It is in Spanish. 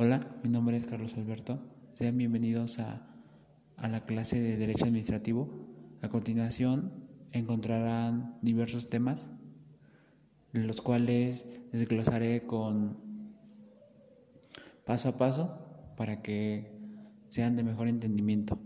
Hola, mi nombre es Carlos Alberto. Sean bienvenidos a, a, la clase de Derecho Administrativo. A continuación encontrarán diversos temas, los cuales desglosaré con paso a paso para que sean de mejor entendimiento.